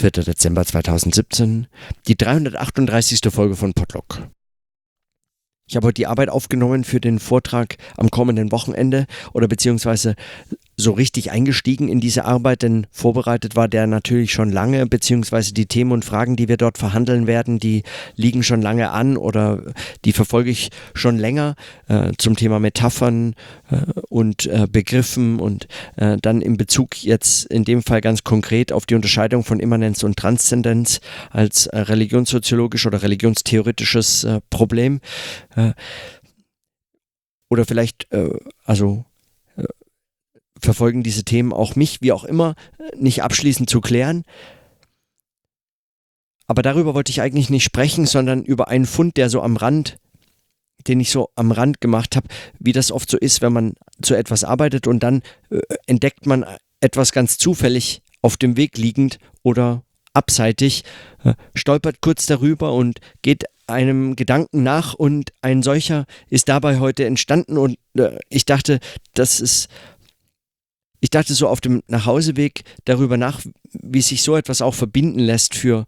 4. Dezember 2017, die 338. Folge von Podlock. Ich habe heute die Arbeit aufgenommen für den Vortrag am kommenden Wochenende oder beziehungsweise so richtig eingestiegen in diese Arbeit, denn vorbereitet war der natürlich schon lange, beziehungsweise die Themen und Fragen, die wir dort verhandeln werden, die liegen schon lange an oder die verfolge ich schon länger äh, zum Thema Metaphern äh, und äh, Begriffen und äh, dann in Bezug jetzt in dem Fall ganz konkret auf die Unterscheidung von Immanenz und Transzendenz als äh, religionssoziologisch oder religionstheoretisches äh, Problem. oder vielleicht, also verfolgen diese Themen auch mich, wie auch immer, nicht abschließend zu klären. Aber darüber wollte ich eigentlich nicht sprechen, sondern über einen Fund, der so am Rand, den ich so am Rand gemacht habe, wie das oft so ist, wenn man zu etwas arbeitet und dann äh, entdeckt man etwas ganz zufällig auf dem Weg liegend oder abseitig, äh, stolpert kurz darüber und geht einem Gedanken nach und ein solcher ist dabei heute entstanden und äh, ich dachte, das ist ich dachte so auf dem Nachhauseweg darüber nach, wie sich so etwas auch verbinden lässt für,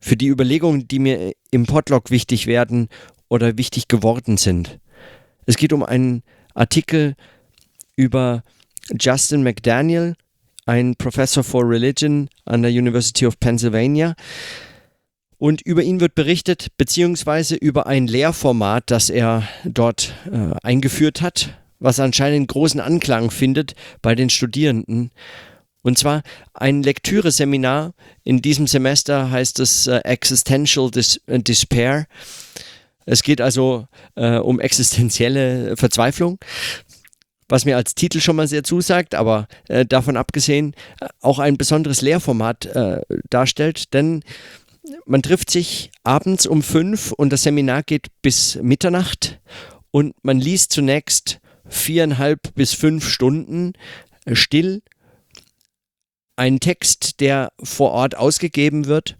für die Überlegungen, die mir im Podlog wichtig werden oder wichtig geworden sind. Es geht um einen Artikel über Justin McDaniel, ein Professor for Religion an der University of Pennsylvania. Und über ihn wird berichtet, beziehungsweise über ein Lehrformat, das er dort äh, eingeführt hat, was anscheinend großen Anklang findet bei den Studierenden. Und zwar ein Lektüreseminar. In diesem Semester heißt es äh, Existential Dis äh, Despair. Es geht also äh, um existenzielle Verzweiflung, was mir als Titel schon mal sehr zusagt, aber äh, davon abgesehen äh, auch ein besonderes Lehrformat äh, darstellt, denn man trifft sich abends um fünf und das Seminar geht bis Mitternacht und man liest zunächst viereinhalb bis fünf Stunden still einen Text, der vor Ort ausgegeben wird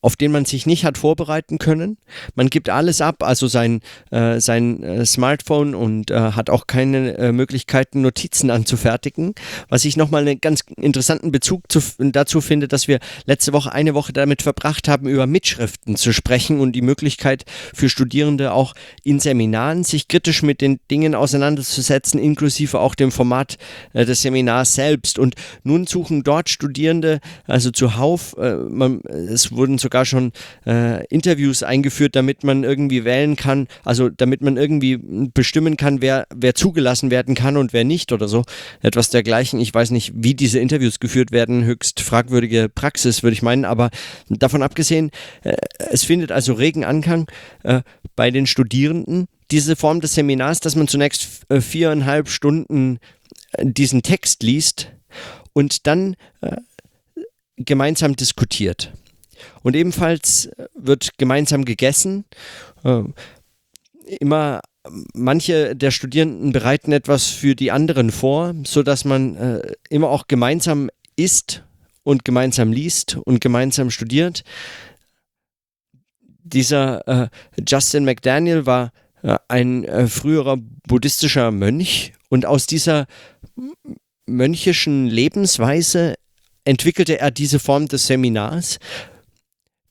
auf den man sich nicht hat vorbereiten können. Man gibt alles ab, also sein, äh, sein äh, Smartphone und äh, hat auch keine äh, Möglichkeiten, Notizen anzufertigen. Was ich nochmal einen ganz interessanten Bezug zu, dazu finde, dass wir letzte Woche eine Woche damit verbracht haben, über Mitschriften zu sprechen und die Möglichkeit für Studierende auch in Seminaren sich kritisch mit den Dingen auseinanderzusetzen, inklusive auch dem Format äh, des Seminars selbst. Und nun suchen dort Studierende, also zuhauf, äh, man, es wurden so sogar schon äh, Interviews eingeführt, damit man irgendwie wählen kann, also damit man irgendwie bestimmen kann, wer, wer zugelassen werden kann und wer nicht oder so. Etwas dergleichen. Ich weiß nicht, wie diese Interviews geführt werden. Höchst fragwürdige Praxis, würde ich meinen. Aber davon abgesehen, äh, es findet also regen Anklang äh, bei den Studierenden. Diese Form des Seminars, dass man zunächst äh, viereinhalb Stunden äh, diesen Text liest und dann äh, gemeinsam diskutiert. Und ebenfalls wird gemeinsam gegessen. Äh, immer manche der Studierenden bereiten etwas für die anderen vor, sodass man äh, immer auch gemeinsam isst und gemeinsam liest und gemeinsam studiert. Dieser äh, Justin McDaniel war äh, ein äh, früherer buddhistischer Mönch und aus dieser mönchischen Lebensweise entwickelte er diese Form des Seminars,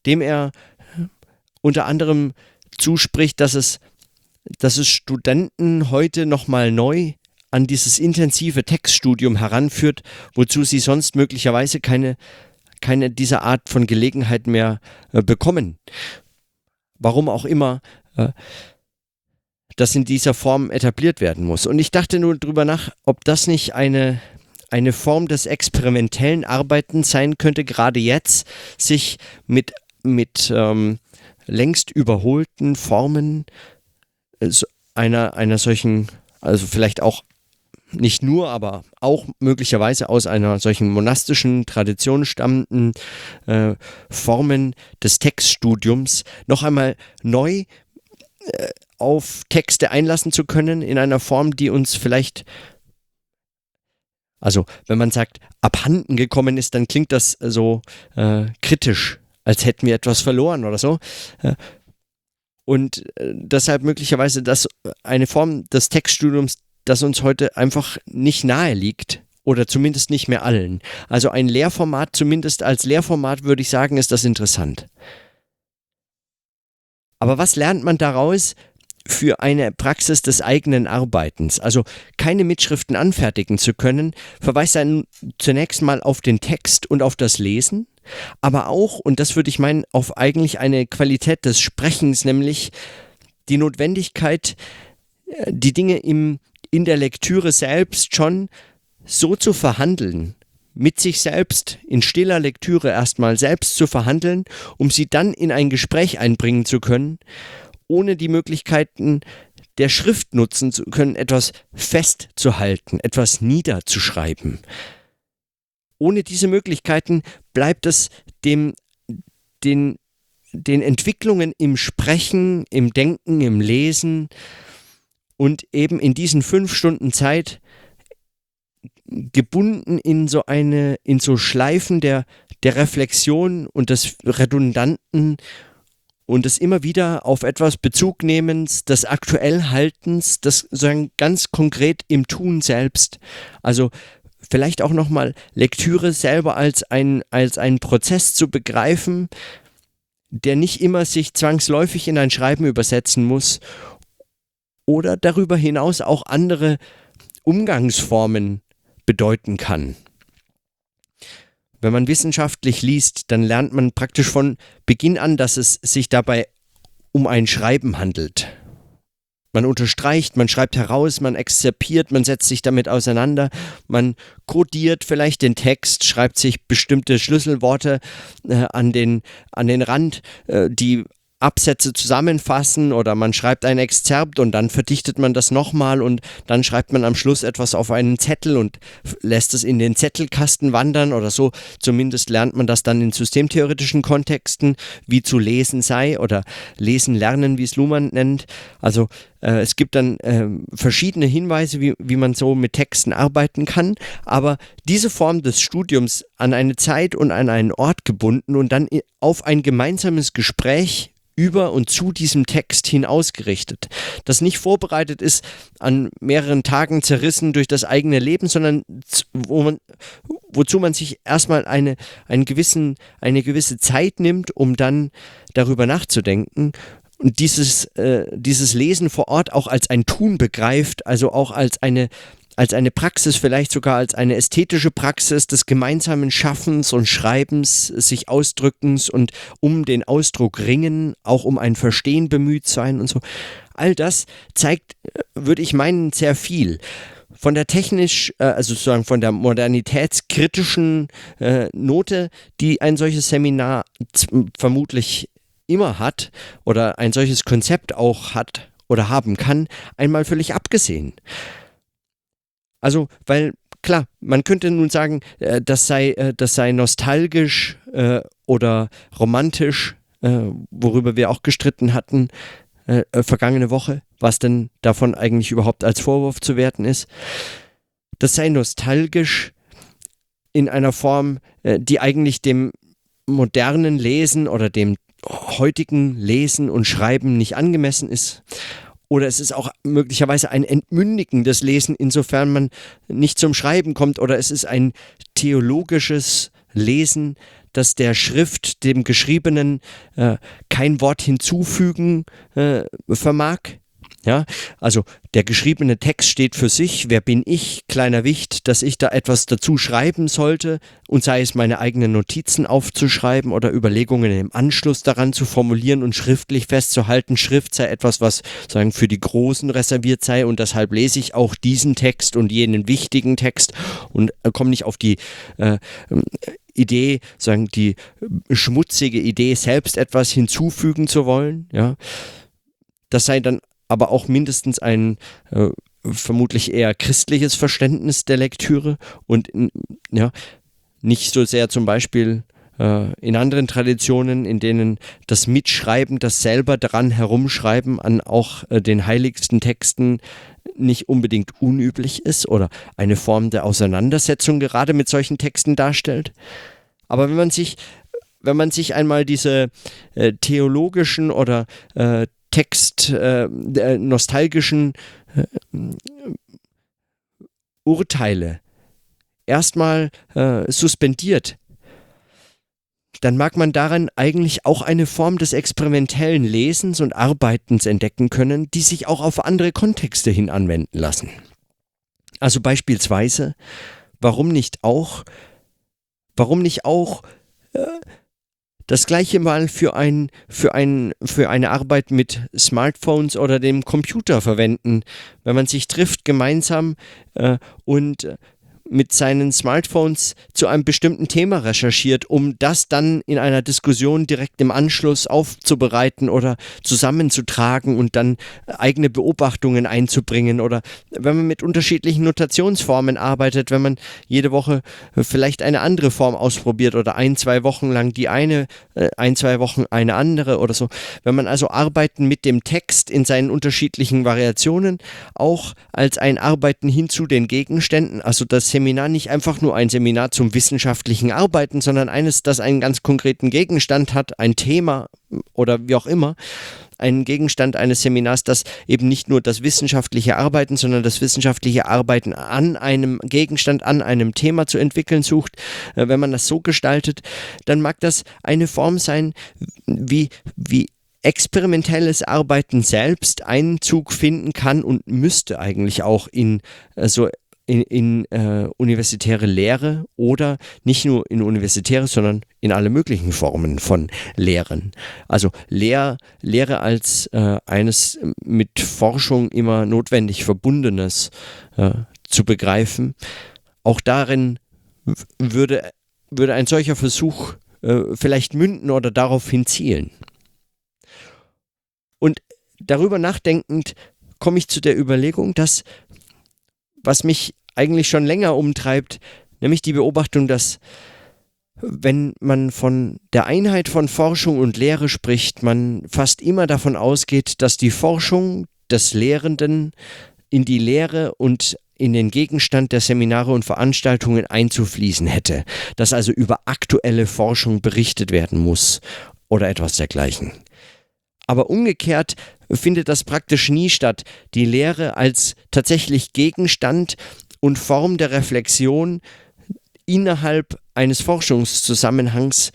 dem er unter anderem zuspricht, dass es, dass es Studenten heute nochmal neu an dieses intensive Textstudium heranführt, wozu sie sonst möglicherweise keine, keine dieser Art von Gelegenheit mehr äh, bekommen. Warum auch immer äh, das in dieser Form etabliert werden muss. Und ich dachte nur darüber nach, ob das nicht eine, eine Form des experimentellen Arbeitens sein könnte, gerade jetzt, sich mit mit ähm, längst überholten Formen äh, einer, einer solchen, also vielleicht auch nicht nur, aber auch möglicherweise aus einer solchen monastischen Tradition stammenden äh, Formen des Textstudiums noch einmal neu äh, auf Texte einlassen zu können in einer Form, die uns vielleicht, also wenn man sagt, abhanden gekommen ist, dann klingt das so äh, kritisch als hätten wir etwas verloren oder so. Und äh, deshalb möglicherweise das eine Form des Textstudiums, das uns heute einfach nicht nahe liegt oder zumindest nicht mehr allen. Also ein Lehrformat, zumindest als Lehrformat würde ich sagen, ist das interessant. Aber was lernt man daraus für eine Praxis des eigenen Arbeitens? Also keine Mitschriften anfertigen zu können, verweist dann zunächst mal auf den Text und auf das Lesen, aber auch, und das würde ich meinen, auf eigentlich eine Qualität des Sprechens, nämlich die Notwendigkeit, äh, die Dinge im, in der Lektüre selbst schon so zu verhandeln, mit sich selbst in stiller Lektüre erstmal selbst zu verhandeln, um sie dann in ein Gespräch einbringen zu können, ohne die Möglichkeiten der Schrift nutzen zu können, etwas festzuhalten, etwas niederzuschreiben. Ohne diese Möglichkeiten bleibt es dem, den, den Entwicklungen im Sprechen, im Denken, im Lesen und eben in diesen fünf Stunden Zeit gebunden in so eine, in so Schleifen der, der Reflexion und des Redundanten und des immer wieder auf etwas Bezug nehmens, des Aktuellhaltens, das sozusagen ganz konkret im Tun selbst. Also vielleicht auch nochmal Lektüre selber als ein, als einen Prozess zu begreifen, der nicht immer sich zwangsläufig in ein Schreiben übersetzen muss oder darüber hinaus auch andere Umgangsformen bedeuten kann. Wenn man wissenschaftlich liest, dann lernt man praktisch von Beginn an, dass es sich dabei um ein Schreiben handelt. Man unterstreicht, man schreibt heraus, man exzerpiert, man setzt sich damit auseinander, man kodiert vielleicht den Text, schreibt sich bestimmte Schlüsselworte äh, an, den, an den Rand, äh, die Absätze zusammenfassen oder man schreibt ein Exzerpt und dann verdichtet man das nochmal und dann schreibt man am Schluss etwas auf einen Zettel und lässt es in den Zettelkasten wandern oder so. Zumindest lernt man das dann in systemtheoretischen Kontexten, wie zu lesen sei oder lesen lernen, wie es Luhmann nennt. Also äh, es gibt dann äh, verschiedene Hinweise, wie, wie man so mit Texten arbeiten kann, aber diese Form des Studiums an eine Zeit und an einen Ort gebunden und dann auf ein gemeinsames Gespräch über und zu diesem Text hin ausgerichtet, das nicht vorbereitet ist, an mehreren Tagen zerrissen durch das eigene Leben, sondern wo man, wozu man sich erstmal eine, einen gewissen, eine gewisse Zeit nimmt, um dann darüber nachzudenken und dieses, äh, dieses Lesen vor Ort auch als ein Tun begreift, also auch als eine, als eine Praxis, vielleicht sogar als eine ästhetische Praxis des gemeinsamen Schaffens und Schreibens, sich Ausdrückens und um den Ausdruck ringen, auch um ein Verstehen bemüht sein und so. All das zeigt, äh, würde ich meinen, sehr viel von der technisch, äh, also sozusagen von der modernitätskritischen äh, Note, die ein solches Seminar vermutlich immer hat oder ein solches Konzept auch hat oder haben kann, einmal völlig abgesehen. Also, weil klar, man könnte nun sagen, äh, das, sei, äh, das sei nostalgisch äh, oder romantisch, worüber wir auch gestritten hatten vergangene Woche, was denn davon eigentlich überhaupt als Vorwurf zu werten ist. Das sei nostalgisch in einer Form, die eigentlich dem modernen Lesen oder dem heutigen Lesen und Schreiben nicht angemessen ist. Oder es ist auch möglicherweise ein entmündigendes Lesen, insofern man nicht zum Schreiben kommt. Oder es ist ein theologisches Lesen, das der Schrift, dem Geschriebenen, äh, kein Wort hinzufügen äh, vermag. Ja, also der geschriebene Text steht für sich. Wer bin ich, kleiner Wicht, dass ich da etwas dazu schreiben sollte und sei es meine eigenen Notizen aufzuschreiben oder Überlegungen im Anschluss daran zu formulieren und schriftlich festzuhalten. Schrift sei etwas, was sagen für die Großen reserviert sei und deshalb lese ich auch diesen Text und jenen wichtigen Text und äh, komme nicht auf die äh, Idee, sagen die schmutzige Idee, selbst etwas hinzufügen zu wollen. Ja, das sei dann aber auch mindestens ein äh, vermutlich eher christliches Verständnis der Lektüre und ja, nicht so sehr zum Beispiel äh, in anderen Traditionen, in denen das Mitschreiben, das selber daran herumschreiben an auch äh, den heiligsten Texten nicht unbedingt unüblich ist oder eine Form der Auseinandersetzung gerade mit solchen Texten darstellt. Aber wenn man sich wenn man sich einmal diese äh, theologischen oder äh, Text, äh, nostalgischen äh, Urteile erstmal äh, suspendiert, dann mag man darin eigentlich auch eine Form des experimentellen Lesens und Arbeitens entdecken können, die sich auch auf andere Kontexte hin anwenden lassen. Also beispielsweise, warum nicht auch, warum nicht auch äh, das gleiche mal für, ein, für, ein, für eine Arbeit mit Smartphones oder dem Computer verwenden, wenn man sich trifft gemeinsam äh, und mit seinen Smartphones zu einem bestimmten Thema recherchiert, um das dann in einer Diskussion direkt im Anschluss aufzubereiten oder zusammenzutragen und dann eigene Beobachtungen einzubringen oder wenn man mit unterschiedlichen Notationsformen arbeitet, wenn man jede Woche vielleicht eine andere Form ausprobiert oder ein, zwei Wochen lang die eine, äh, ein, zwei Wochen eine andere oder so. Wenn man also Arbeiten mit dem Text in seinen unterschiedlichen Variationen auch als ein Arbeiten hin zu den Gegenständen, also das Seminar nicht einfach nur ein Seminar zum wissenschaftlichen Arbeiten, sondern eines, das einen ganz konkreten Gegenstand hat, ein Thema oder wie auch immer, ein Gegenstand eines Seminars, das eben nicht nur das wissenschaftliche Arbeiten, sondern das wissenschaftliche Arbeiten an einem Gegenstand, an einem Thema zu entwickeln sucht. Äh, wenn man das so gestaltet, dann mag das eine Form sein, wie, wie experimentelles Arbeiten selbst Einzug finden kann und müsste eigentlich auch in äh, so in, in äh, universitäre Lehre oder nicht nur in universitäre, sondern in alle möglichen Formen von Lehren. Also Lehr, Lehre als äh, eines mit Forschung immer notwendig verbundenes äh, zu begreifen. Auch darin würde, würde ein solcher Versuch äh, vielleicht münden oder darauf hinzielen. Und darüber nachdenkend komme ich zu der Überlegung, dass was mich eigentlich schon länger umtreibt, nämlich die Beobachtung, dass wenn man von der Einheit von Forschung und Lehre spricht, man fast immer davon ausgeht, dass die Forschung des Lehrenden in die Lehre und in den Gegenstand der Seminare und Veranstaltungen einzufließen hätte, dass also über aktuelle Forschung berichtet werden muss oder etwas dergleichen. Aber umgekehrt findet das praktisch nie statt, die Lehre als tatsächlich Gegenstand und Form der Reflexion innerhalb eines Forschungszusammenhangs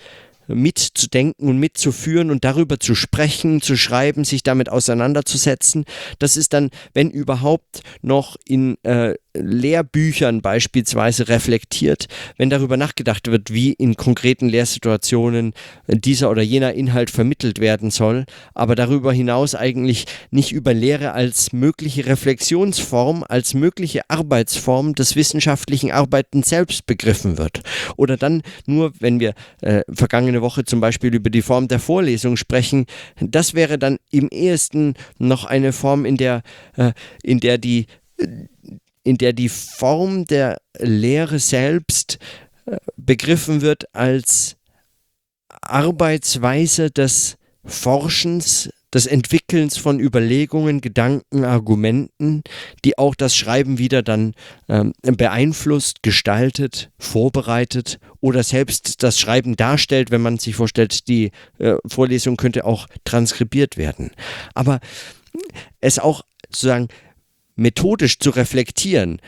mitzudenken und mitzuführen und darüber zu sprechen, zu schreiben, sich damit auseinanderzusetzen. Das ist dann, wenn überhaupt, noch in äh, Lehrbüchern beispielsweise reflektiert, wenn darüber nachgedacht wird, wie in konkreten Lehrsituationen dieser oder jener Inhalt vermittelt werden soll, aber darüber hinaus eigentlich nicht über Lehre als mögliche Reflexionsform, als mögliche Arbeitsform des wissenschaftlichen Arbeitens selbst begriffen wird. Oder dann nur, wenn wir äh, vergangene Woche zum Beispiel über die Form der Vorlesung sprechen, das wäre dann im ehesten noch eine Form, in der, äh, in der die in der die Form der Lehre selbst äh, begriffen wird als Arbeitsweise des Forschens, des Entwickelns von Überlegungen, Gedanken, Argumenten, die auch das Schreiben wieder dann ähm, beeinflusst, gestaltet, vorbereitet oder selbst das Schreiben darstellt, wenn man sich vorstellt, die äh, Vorlesung könnte auch transkribiert werden. Aber es auch sozusagen methodisch zu reflektieren,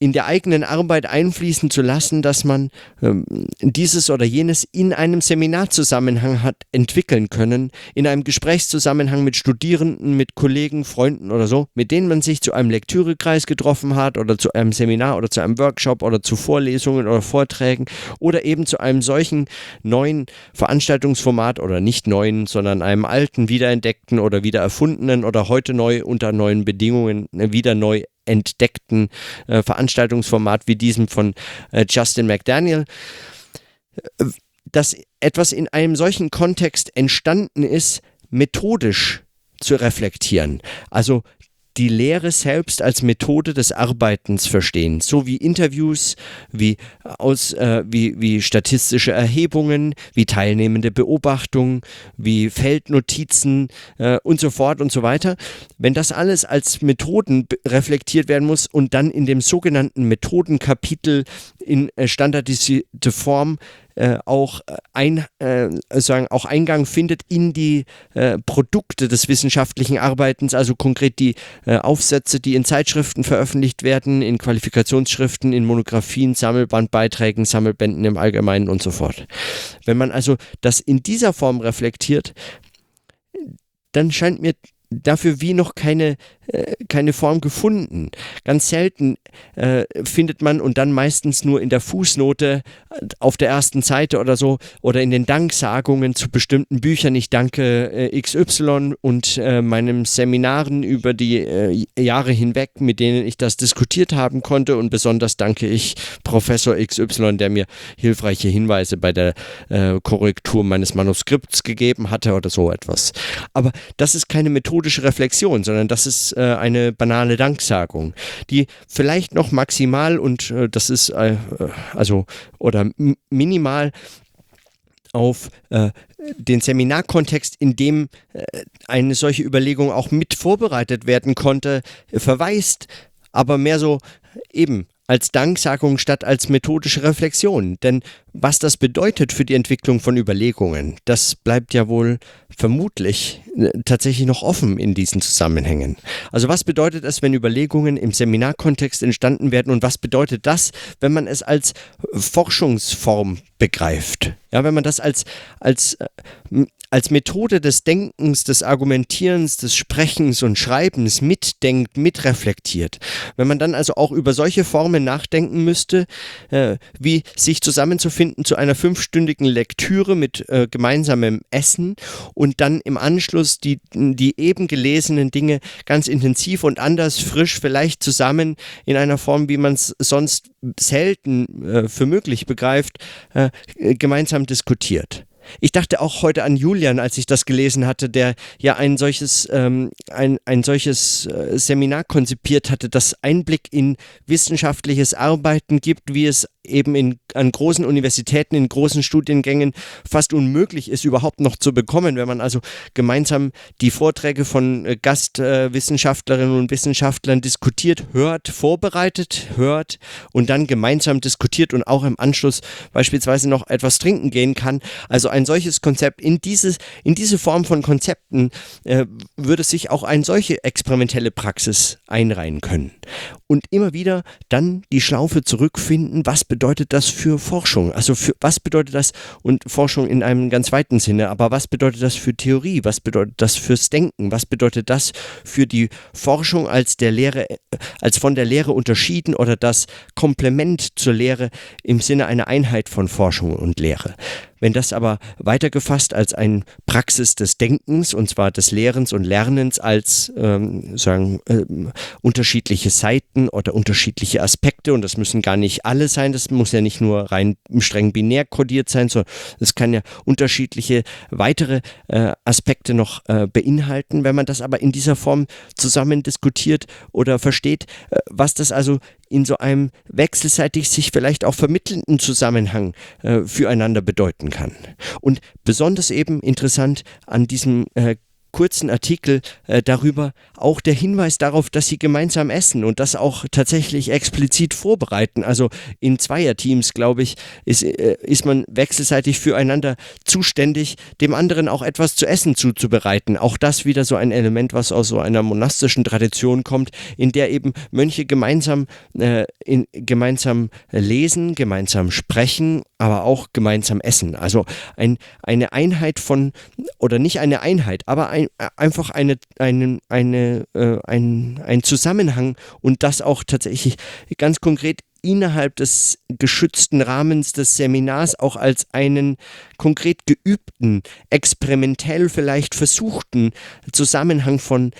in der eigenen Arbeit einfließen zu lassen, dass man ähm, dieses oder jenes in einem Seminarzusammenhang hat entwickeln können, in einem Gesprächszusammenhang mit Studierenden, mit Kollegen, Freunden oder so, mit denen man sich zu einem Lektürekreis getroffen hat oder zu einem Seminar oder zu einem Workshop oder zu Vorlesungen oder Vorträgen oder eben zu einem solchen neuen Veranstaltungsformat oder nicht neuen, sondern einem alten, wiederentdeckten oder wieder erfundenen oder heute neu unter neuen Bedingungen äh, wieder neu entdeckten äh, Veranstaltungsformat wie diesem von äh, Justin McDaniel, dass etwas in einem solchen Kontext entstanden ist, methodisch zu reflektieren. Also die Lehre selbst als Methode des Arbeitens verstehen, so wie Interviews, wie, aus, äh, wie, wie statistische Erhebungen, wie teilnehmende Beobachtungen, wie Feldnotizen äh, und so fort und so weiter. Wenn das alles als Methoden reflektiert werden muss und dann in dem sogenannten Methodenkapitel in standardisierte Form äh, auch, ein, äh, sagen, auch Eingang findet in die äh, Produkte des wissenschaftlichen Arbeitens, also konkret die äh, Aufsätze, die in Zeitschriften veröffentlicht werden, in Qualifikationsschriften, in Monographien, Sammelbandbeiträgen, Sammelbänden im Allgemeinen und so fort. Wenn man also das in dieser Form reflektiert, dann scheint mir dafür wie noch keine, äh, keine Form gefunden. Ganz selten äh, findet man und dann meistens nur in der Fußnote äh, auf der ersten Seite oder so oder in den Danksagungen zu bestimmten Büchern. Ich danke äh, XY und äh, meinen Seminaren über die äh, Jahre hinweg, mit denen ich das diskutiert haben konnte und besonders danke ich Professor XY, der mir hilfreiche Hinweise bei der Korrektur meines Manuskripts gegeben hatte oder so etwas. Aber das ist keine methodische Reflexion, sondern das ist äh, eine banale Danksagung, die vielleicht noch maximal und äh, das ist äh, also oder minimal auf äh, den Seminarkontext, in dem äh, eine solche Überlegung auch mit vorbereitet werden konnte, verweist, aber mehr so eben als Danksagung statt als methodische Reflexion. Denn was das bedeutet für die Entwicklung von Überlegungen, das bleibt ja wohl vermutlich äh, tatsächlich noch offen in diesen Zusammenhängen. Also was bedeutet es, wenn Überlegungen im Seminarkontext entstanden werden und was bedeutet das, wenn man es als Forschungsform begreift? Ja, wenn man das als, als äh, als Methode des Denkens, des Argumentierens, des Sprechens und Schreibens mitdenkt, mitreflektiert. Wenn man dann also auch über solche Formen nachdenken müsste, äh, wie sich zusammenzufinden zu einer fünfstündigen Lektüre mit äh, gemeinsamem Essen und dann im Anschluss die, die eben gelesenen Dinge ganz intensiv und anders, frisch, vielleicht zusammen in einer Form, wie man es sonst selten äh, für möglich begreift, äh, gemeinsam diskutiert. Ich dachte auch heute an Julian, als ich das gelesen hatte, der ja ein solches, ähm, ein, ein solches äh, Seminar konzipiert hatte, das Einblick in wissenschaftliches Arbeiten gibt, wie es eben in, an großen Universitäten, in großen Studiengängen fast unmöglich ist, überhaupt noch zu bekommen, wenn man also gemeinsam die Vorträge von äh, Gastwissenschaftlerinnen und Wissenschaftlern diskutiert, hört, vorbereitet, hört und dann gemeinsam diskutiert und auch im Anschluss beispielsweise noch etwas trinken gehen kann. Also ein solches Konzept, in, dieses, in diese Form von Konzepten äh, würde sich auch eine solche experimentelle Praxis einreihen können. Und immer wieder dann die Schlaufe zurückfinden, was bedeutet bedeutet das für Forschung? Also für, was bedeutet das und Forschung in einem ganz weiten Sinne, aber was bedeutet das für Theorie? Was bedeutet das fürs Denken? Was bedeutet das für die Forschung als der Lehre, äh, als von der Lehre unterschieden oder das Komplement zur Lehre im Sinne einer Einheit von Forschung und Lehre? Wenn das aber weitergefasst als ein Praxis des Denkens, und zwar des Lehrens und Lernens als ähm, sagen, äh, unterschiedliche Seiten oder unterschiedliche Aspekte, und das müssen gar nicht alle sein, das muss ja nicht nur rein streng binär kodiert sein, sondern es kann ja unterschiedliche weitere äh, Aspekte noch äh, beinhalten. Wenn man das aber in dieser Form zusammen diskutiert oder versteht, äh, was das also in so einem wechselseitig sich vielleicht auch vermittelnden Zusammenhang äh, füreinander bedeuten kann. Und besonders eben interessant an diesem äh, kurzen Artikel äh, darüber auch der Hinweis darauf, dass sie gemeinsam essen und das auch tatsächlich explizit vorbereiten. Also in Zweierteams, glaube ich, ist, äh, ist man wechselseitig füreinander zuständig, dem anderen auch etwas zu essen zuzubereiten. Auch das wieder so ein Element, was aus so einer monastischen Tradition kommt, in der eben Mönche gemeinsam, äh, in, gemeinsam lesen, gemeinsam sprechen, aber auch gemeinsam essen. Also ein, eine Einheit von, oder nicht eine Einheit, aber ein, einfach eine, eine, eine, äh, ein, ein Zusammenhang und das auch tatsächlich ganz konkret innerhalb des geschützten Rahmens des Seminars auch als einen konkret geübten, experimentell vielleicht versuchten Zusammenhang von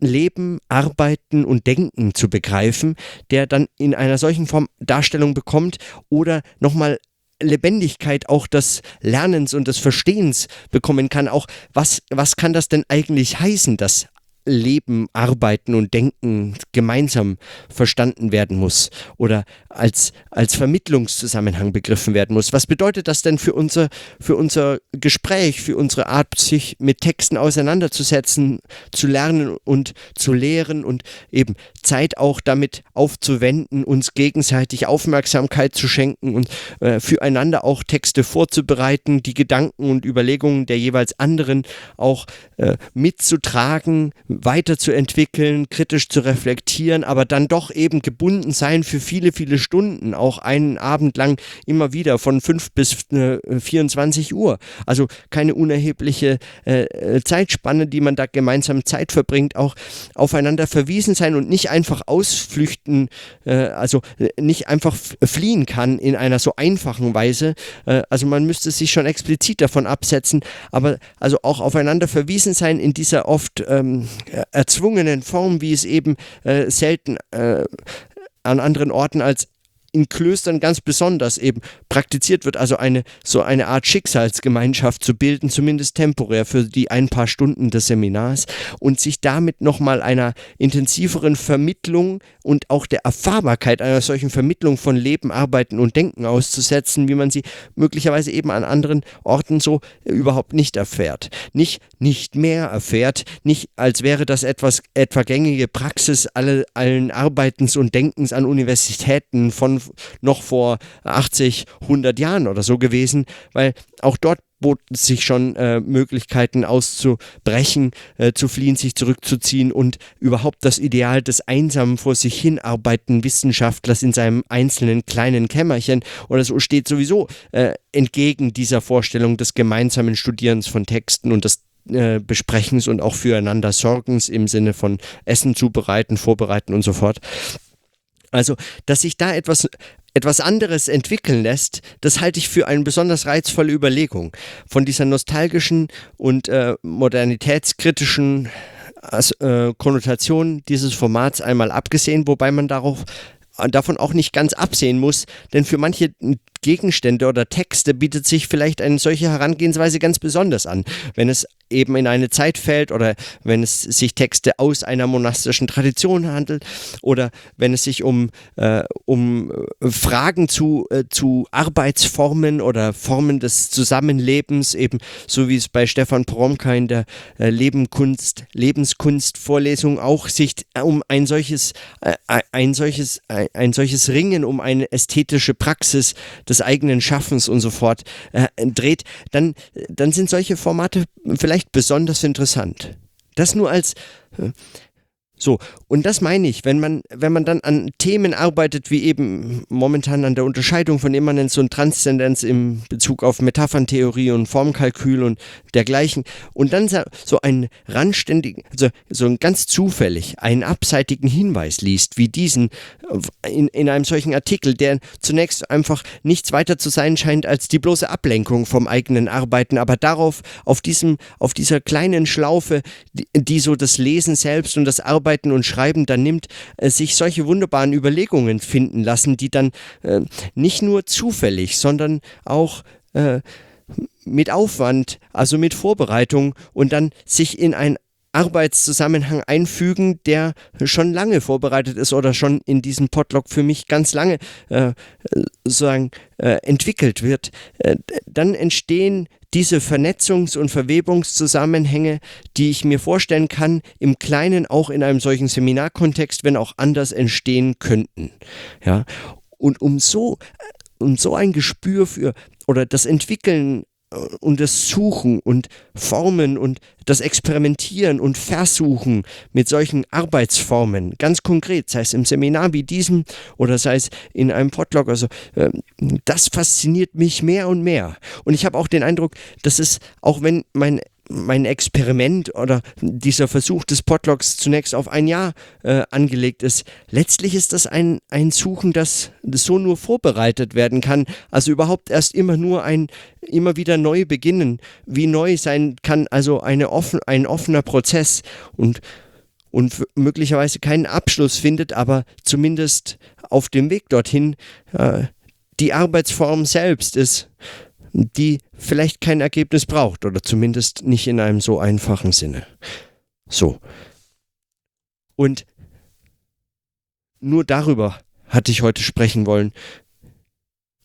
Leben, Arbeiten und Denken zu begreifen, der dann in einer solchen Form Darstellung bekommt oder nochmal Lebendigkeit auch des Lernens und des Verstehens bekommen kann. Auch was, was kann das denn eigentlich heißen, das Leben, Arbeiten und Denken gemeinsam verstanden werden muss oder als, als Vermittlungszusammenhang begriffen werden muss. Was bedeutet das denn für unser, für unser Gespräch, für unsere Art, sich mit Texten auseinanderzusetzen, zu lernen und zu lehren und eben Zeit auch damit aufzuwenden, uns gegenseitig Aufmerksamkeit zu schenken und äh, füreinander auch Texte vorzubereiten, die Gedanken und Überlegungen der jeweils anderen auch äh, mitzutragen, weiterzuentwickeln, kritisch zu reflektieren, aber dann doch eben gebunden sein für viele, viele Stunden, auch einen Abend lang immer wieder von 5 bis äh, 24 Uhr. Also keine unerhebliche äh, äh, Zeitspanne, die man da gemeinsam Zeit verbringt, auch aufeinander verwiesen sein und nicht einfach ausflüchten, äh, also äh, nicht einfach fliehen kann in einer so einfachen Weise. Äh, also man müsste sich schon explizit davon absetzen, aber also auch aufeinander verwiesen sein in dieser oft ähm, erzwungenen Form, wie es eben äh, selten äh, an anderen Orten als in Klöstern ganz besonders eben praktiziert wird, also eine so eine Art Schicksalsgemeinschaft zu bilden, zumindest temporär für die ein paar Stunden des Seminars und sich damit nochmal einer intensiveren Vermittlung und auch der Erfahrbarkeit einer solchen Vermittlung von Leben, Arbeiten und Denken auszusetzen, wie man sie möglicherweise eben an anderen Orten so überhaupt nicht erfährt. Nicht nicht mehr erfährt, nicht als wäre das etwas etwa gängige Praxis alle, allen Arbeitens und Denkens an Universitäten von noch vor 80, 100 Jahren oder so gewesen, weil auch dort boten sich schon äh, Möglichkeiten auszubrechen, äh, zu fliehen, sich zurückzuziehen und überhaupt das Ideal des einsamen vor sich hin arbeitenden Wissenschaftlers in seinem einzelnen kleinen Kämmerchen oder so steht sowieso äh, entgegen dieser Vorstellung des gemeinsamen Studierens von Texten und des äh, Besprechens und auch füreinander Sorgens im Sinne von Essen zubereiten, vorbereiten und so fort. Also, dass sich da etwas, etwas anderes entwickeln lässt, das halte ich für eine besonders reizvolle Überlegung. Von dieser nostalgischen und äh, modernitätskritischen äh, Konnotation dieses Formats einmal abgesehen, wobei man darauf davon auch nicht ganz absehen muss, denn für manche Gegenstände oder Texte bietet sich vielleicht eine solche Herangehensweise ganz besonders an, wenn es eben in eine Zeit fällt oder wenn es sich Texte aus einer monastischen Tradition handelt oder wenn es sich um, äh, um äh, Fragen zu, äh, zu Arbeitsformen oder Formen des Zusammenlebens, eben so wie es bei Stefan Poromka in der äh, Lebenkunst, Lebenskunstvorlesung auch sich um ein solches, äh, ein solches, ein, ein solches Ringen um eine ästhetische Praxis des eigenen Schaffens und so fort äh, dreht, dann, dann sind solche Formate vielleicht vielleicht besonders interessant. Das nur als äh, so, und das meine ich, wenn man, wenn man dann an Themen arbeitet, wie eben momentan an der Unterscheidung von Immanenz und Transzendenz im Bezug auf Metapherntheorie und Formkalkül und dergleichen, und dann so einen randständigen, also so ganz zufällig einen abseitigen Hinweis liest, wie diesen äh, in, in einem solchen Artikel, der zunächst einfach nichts weiter zu sein scheint als die bloße Ablenkung vom eigenen Arbeiten, aber darauf, auf diesem, auf dieser kleinen Schlaufe, die, die so das Lesen selbst und das Arbeiten Arbeiten und Schreiben dann nimmt, äh, sich solche wunderbaren Überlegungen finden lassen, die dann äh, nicht nur zufällig, sondern auch äh, mit Aufwand, also mit Vorbereitung und dann sich in ein Arbeitszusammenhang einfügen, der schon lange vorbereitet ist oder schon in diesem Podlog für mich ganz lange äh, sozusagen äh, entwickelt wird, äh, dann entstehen diese Vernetzungs- und Verwebungszusammenhänge, die ich mir vorstellen kann, im Kleinen auch in einem solchen Seminarkontext, wenn auch anders entstehen könnten. Ja? Und um so, um so ein Gespür für oder das Entwickeln und das Suchen und Formen und das Experimentieren und Versuchen mit solchen Arbeitsformen, ganz konkret, sei es im Seminar wie diesem oder sei es in einem Podlog, also äh, das fasziniert mich mehr und mehr. Und ich habe auch den Eindruck, dass es, auch wenn mein mein Experiment oder dieser Versuch des Podlogs zunächst auf ein Jahr äh, angelegt ist. Letztlich ist das ein, ein Suchen, das, das so nur vorbereitet werden kann. Also überhaupt erst immer nur ein immer wieder neu beginnen. Wie neu sein kann also eine offen, ein offener Prozess und, und möglicherweise keinen Abschluss findet, aber zumindest auf dem Weg dorthin äh, die Arbeitsform selbst ist die vielleicht kein Ergebnis braucht oder zumindest nicht in einem so einfachen Sinne. So, Und nur darüber hatte ich heute sprechen wollen.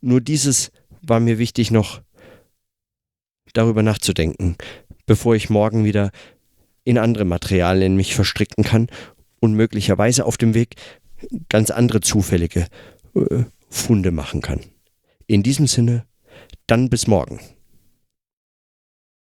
Nur dieses war mir wichtig noch darüber nachzudenken, bevor ich morgen wieder in andere Materialien mich verstricken kann und möglicherweise auf dem Weg ganz andere zufällige äh, Funde machen kann. In diesem Sinne, dann bis morgen.